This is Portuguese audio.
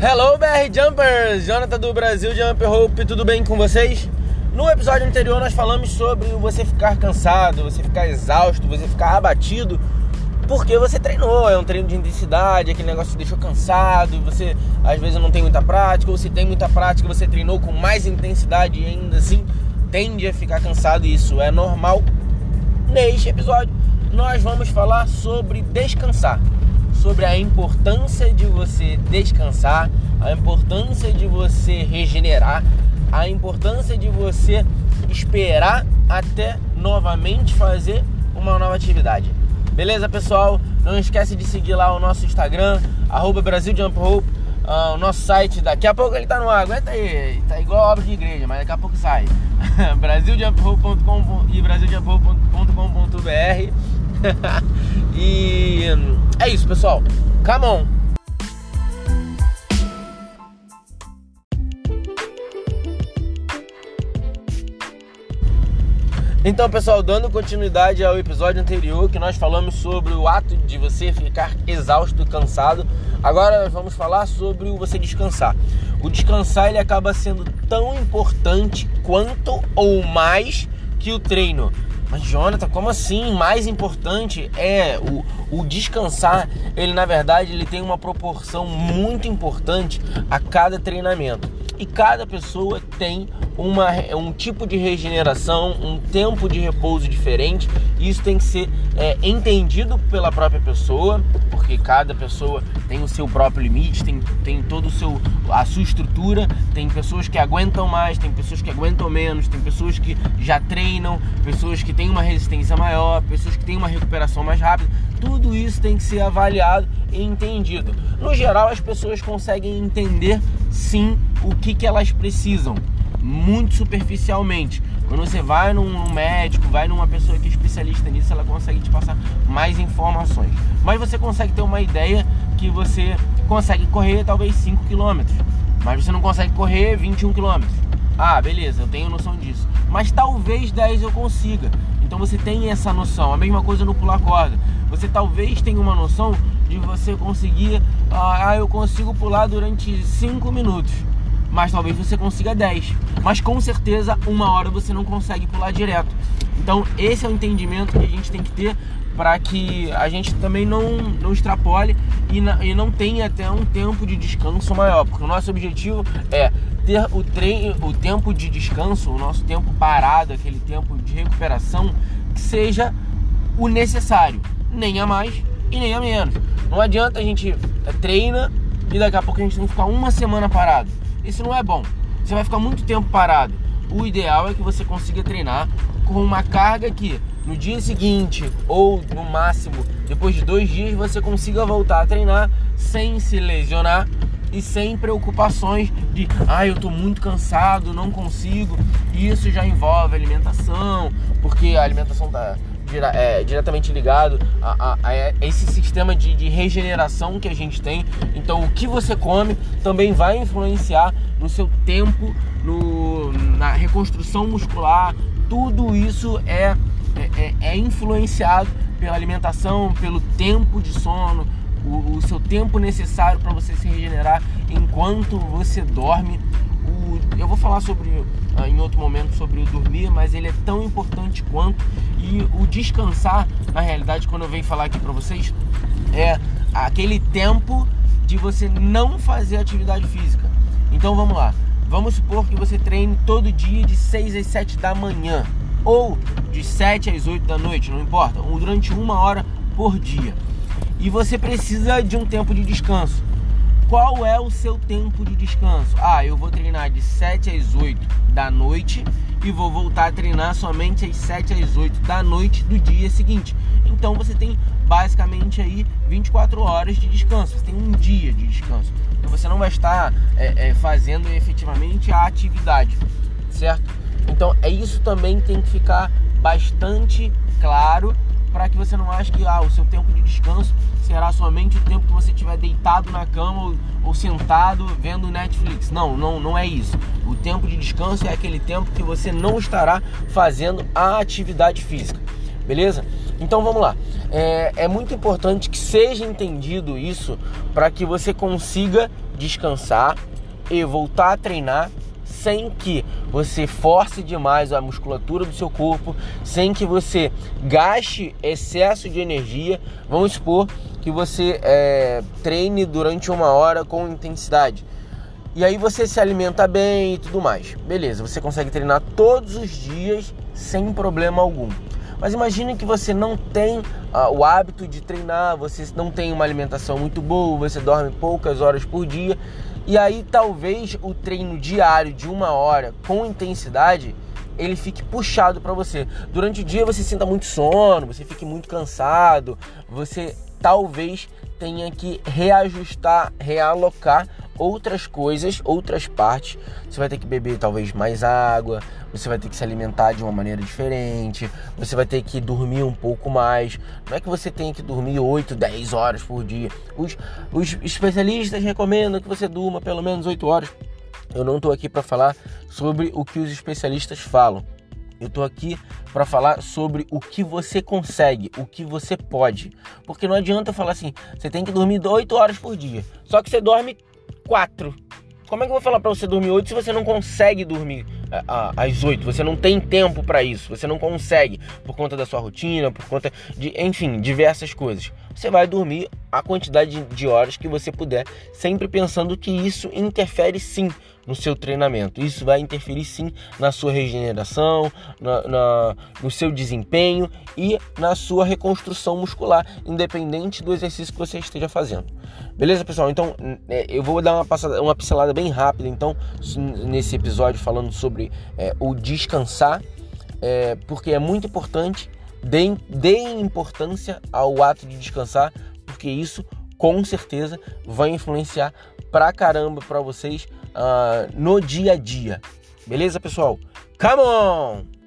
Hello BR Jumpers, Jonathan do Brasil Jump Hope, tudo bem com vocês? No episódio anterior nós falamos sobre você ficar cansado, você ficar exausto, você ficar abatido porque você treinou, é um treino de intensidade, aquele negócio te deixou cansado, você às vezes não tem muita prática, ou se tem muita prática, você treinou com mais intensidade e ainda assim tende a ficar cansado, e isso é normal. Neste episódio nós vamos falar sobre descansar sobre a importância de você descansar, a importância de você regenerar, a importância de você esperar até novamente fazer uma nova atividade. Beleza, pessoal? Não esquece de seguir lá o nosso Instagram, arroba uh, o nosso site. Daqui a pouco ele tá no ar, aguenta aí, tá igual obra de igreja, mas daqui a pouco sai. brasiljumphope.com e brasiljumphope.com.br e é isso, pessoal. Come on! Então, pessoal, dando continuidade ao episódio anterior que nós falamos sobre o ato de você ficar exausto, cansado, agora nós vamos falar sobre você descansar. O descansar ele acaba sendo tão importante quanto ou mais que o treino. Mas Jonathan, como assim? Mais importante é o, o descansar. Ele na verdade ele tem uma proporção muito importante a cada treinamento. E cada pessoa tem uma, um tipo de regeneração, um tempo de repouso diferente. Isso tem que ser é, entendido pela própria pessoa, porque cada pessoa tem o seu próprio limite, tem, tem todo o seu a sua estrutura. Tem pessoas que aguentam mais, tem pessoas que aguentam menos, tem pessoas que já treinam, pessoas que têm uma resistência maior, pessoas que têm uma recuperação mais rápida. Tudo isso tem que ser avaliado e entendido. No geral, as pessoas conseguem entender sim o que, que elas precisam muito superficialmente. Quando você vai num médico, vai numa pessoa que é especialista nisso, ela consegue te passar mais informações. Mas você consegue ter uma ideia que você consegue correr talvez 5 km, mas você não consegue correr 21 km. Ah, beleza, eu tenho noção disso. Mas talvez 10 eu consiga. Então você tem essa noção. A mesma coisa no pular corda. Você talvez tenha uma noção de você conseguir, ah, eu consigo pular durante 5 minutos mas talvez você consiga 10. Mas com certeza, uma hora você não consegue pular direto. Então, esse é o entendimento que a gente tem que ter para que a gente também não, não extrapole e, na, e não tenha até um tempo de descanso maior, porque o nosso objetivo é ter o, treino, o tempo de descanso, o nosso tempo parado, aquele tempo de recuperação, que seja o necessário, nem a mais e nem a menos. Não adianta a gente treina e daqui a pouco a gente tem que ficar uma semana parado. Isso não é bom. Você vai ficar muito tempo parado. O ideal é que você consiga treinar com uma carga que no dia seguinte ou no máximo depois de dois dias você consiga voltar a treinar sem se lesionar e sem preocupações de ah eu tô muito cansado, não consigo. Isso já envolve alimentação, porque a alimentação tá é, diretamente ligado a, a, a esse sistema de, de, regeneração que a gente tem. Então, o que você come também vai influenciar no seu tempo, no, na reconstrução muscular. Tudo isso é, é, é, é influenciado pela alimentação, pelo tempo de sono, o, o seu tempo necessário para você se regenerar enquanto você dorme. Eu vou falar sobre ah, em outro momento sobre o dormir, mas ele é tão importante quanto e o descansar, na realidade, quando eu venho falar aqui para vocês, é aquele tempo de você não fazer atividade física. Então vamos lá. Vamos supor que você treine todo dia de 6 às 7 da manhã ou de 7 às 8 da noite, não importa, ou durante uma hora por dia. E você precisa de um tempo de descanso. Qual é o seu tempo de descanso? Ah, eu vou treinar de 7 às 8 da noite e vou voltar a treinar somente às 7 às 8 da noite do dia seguinte. Então você tem basicamente aí 24 horas de descanso, você tem um dia de descanso. Então você não vai estar é, é, fazendo efetivamente a atividade, certo? Então é isso também tem que ficar bastante claro para que você não ache que ah, o seu tempo de descanso será somente o tempo que você estiver deitado na cama ou, ou, sentado vendo Netflix. Não, não, não é isso. O tempo de descanso é aquele tempo que você não estará fazendo a atividade física. Beleza? Então vamos lá. É, é muito importante que seja entendido isso para que você consiga descansar e voltar a treinar sem que você force demais a musculatura do seu corpo, sem que você gaste excesso de energia. Vamos supor que você é, treine durante uma hora com intensidade. E aí você se alimenta bem e tudo mais. Beleza, você consegue treinar todos os dias sem problema algum. Mas imagine que você não tem uh, o hábito de treinar, você não tem uma alimentação muito boa, você dorme poucas horas por dia e aí talvez o treino diário de uma hora com intensidade ele fique puxado para você. Durante o dia você sinta muito sono, você fique muito cansado, você talvez tenha que reajustar, realocar outras coisas, outras partes. Você vai ter que beber talvez mais água, você vai ter que se alimentar de uma maneira diferente, você vai ter que dormir um pouco mais. Não é que você tenha que dormir 8, 10 horas por dia. Os, os especialistas recomendam que você durma pelo menos 8 horas. Eu não estou aqui para falar sobre o que os especialistas falam. Eu estou aqui para falar sobre o que você consegue, o que você pode. Porque não adianta falar assim, você tem que dormir 8 horas por dia. Só que você dorme 4. Como é que eu vou falar para você dormir 8 se você não consegue dormir é, às 8? Você não tem tempo para isso, você não consegue por conta da sua rotina, por conta de, enfim, diversas coisas. Você vai dormir a quantidade de horas que você puder, sempre pensando que isso interfere sim no seu treinamento. Isso vai interferir sim na sua regeneração, na, na, no seu desempenho e na sua reconstrução muscular, independente do exercício que você esteja fazendo. Beleza, pessoal? Então é, eu vou dar uma, passada, uma pincelada bem rápida, então, nesse episódio falando sobre é, o descansar, é, porque é muito importante. Deem, deem importância ao ato de descansar, porque isso com certeza vai influenciar pra caramba pra vocês uh, no dia a dia. Beleza, pessoal? Come on!